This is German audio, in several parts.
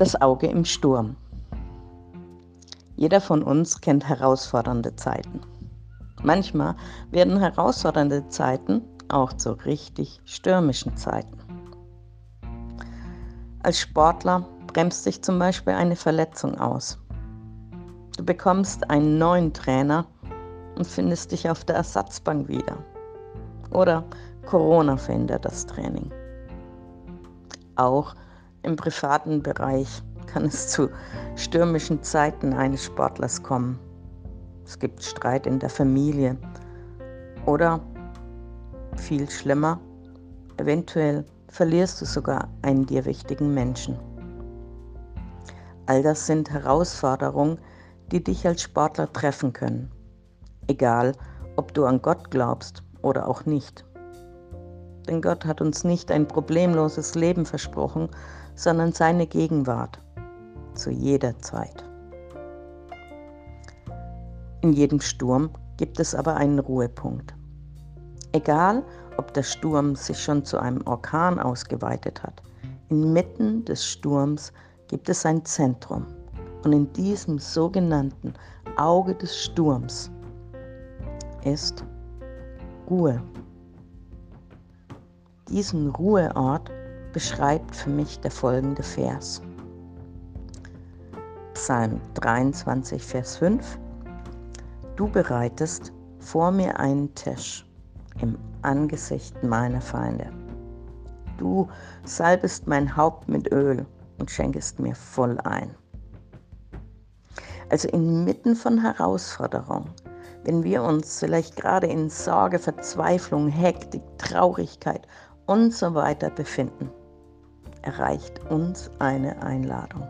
Das Auge im Sturm. Jeder von uns kennt herausfordernde Zeiten. Manchmal werden herausfordernde Zeiten auch zu richtig stürmischen Zeiten. Als Sportler bremst sich zum Beispiel eine Verletzung aus. Du bekommst einen neuen Trainer und findest dich auf der Ersatzbank wieder. Oder Corona verhindert das Training. Auch im privaten Bereich kann es zu stürmischen Zeiten eines Sportlers kommen. Es gibt Streit in der Familie oder viel schlimmer, eventuell verlierst du sogar einen dir wichtigen Menschen. All das sind Herausforderungen, die dich als Sportler treffen können. Egal, ob du an Gott glaubst oder auch nicht. Denn Gott hat uns nicht ein problemloses Leben versprochen, sondern seine Gegenwart zu jeder Zeit. In jedem Sturm gibt es aber einen Ruhepunkt. Egal, ob der Sturm sich schon zu einem Orkan ausgeweitet hat, inmitten des Sturms gibt es ein Zentrum. Und in diesem sogenannten Auge des Sturms ist Ruhe. Diesen Ruheort beschreibt für mich der folgende Vers. Psalm 23, Vers 5. Du bereitest vor mir einen Tisch im Angesicht meiner Feinde. Du salbest mein Haupt mit Öl und schenkest mir voll ein. Also inmitten von Herausforderungen, wenn wir uns vielleicht gerade in Sorge, Verzweiflung, Hektik, Traurigkeit und so weiter befinden, erreicht uns eine Einladung.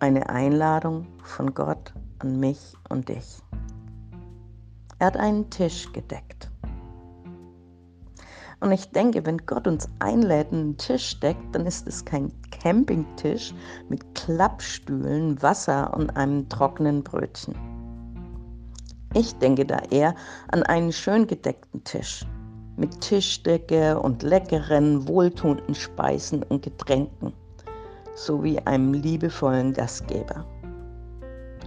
Eine Einladung von Gott an mich und dich. Er hat einen Tisch gedeckt. Und ich denke, wenn Gott uns einlädt, einen Tisch deckt, dann ist es kein Campingtisch mit Klappstühlen, Wasser und einem trockenen Brötchen. Ich denke da eher an einen schön gedeckten Tisch mit Tischdecke und leckeren, wohltuenden Speisen und Getränken sowie einem liebevollen Gastgeber.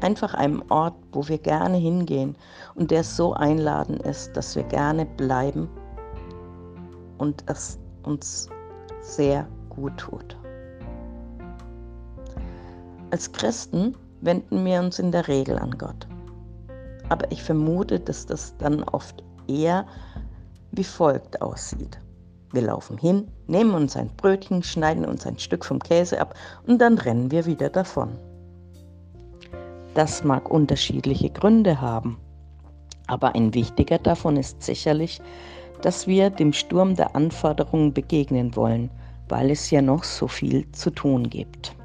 Einfach einem Ort, wo wir gerne hingehen und der so einladend ist, dass wir gerne bleiben und es uns sehr gut tut. Als Christen wenden wir uns in der Regel an Gott. Aber ich vermute, dass das dann oft eher wie folgt aussieht. Wir laufen hin, nehmen uns ein Brötchen, schneiden uns ein Stück vom Käse ab und dann rennen wir wieder davon. Das mag unterschiedliche Gründe haben, aber ein wichtiger davon ist sicherlich, dass wir dem Sturm der Anforderungen begegnen wollen, weil es ja noch so viel zu tun gibt.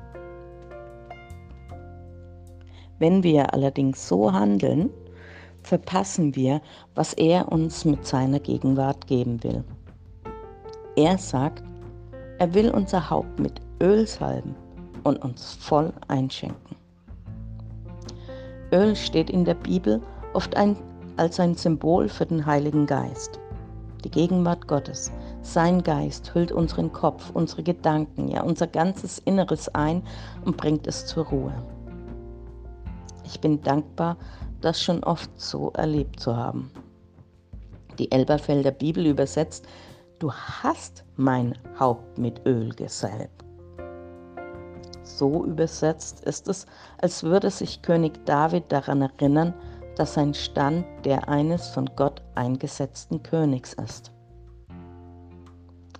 Wenn wir allerdings so handeln, verpassen wir, was er uns mit seiner Gegenwart geben will. Er sagt, er will unser Haupt mit Öl salben und uns voll einschenken. Öl steht in der Bibel oft ein, als ein Symbol für den Heiligen Geist. Die Gegenwart Gottes, sein Geist hüllt unseren Kopf, unsere Gedanken, ja unser ganzes Inneres ein und bringt es zur Ruhe. Ich bin dankbar, das schon oft so erlebt zu haben. Die Elberfelder Bibel übersetzt, du hast mein Haupt mit Öl gesalbt. So übersetzt ist es, als würde sich König David daran erinnern, dass sein Stand der eines von Gott eingesetzten Königs ist.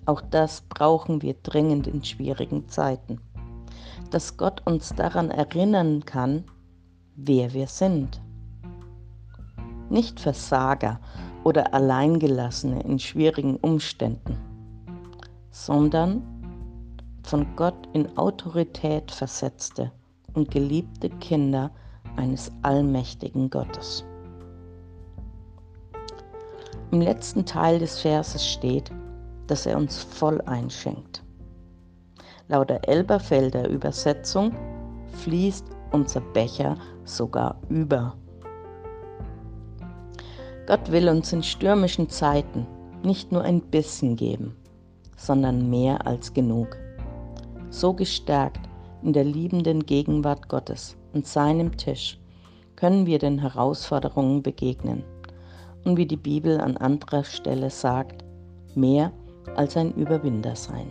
Auch das brauchen wir dringend in schwierigen Zeiten, dass Gott uns daran erinnern kann, wer wir sind nicht Versager oder Alleingelassene in schwierigen Umständen, sondern von Gott in Autorität versetzte und geliebte Kinder eines allmächtigen Gottes. Im letzten Teil des Verses steht, dass er uns voll einschenkt. Laut der Elberfelder Übersetzung fließt unser Becher sogar über. Gott will uns in stürmischen Zeiten nicht nur ein bisschen geben, sondern mehr als genug. so gestärkt in der liebenden Gegenwart Gottes und seinem Tisch, können wir den Herausforderungen begegnen und wie die Bibel an anderer Stelle sagt, mehr als ein Überwinder sein.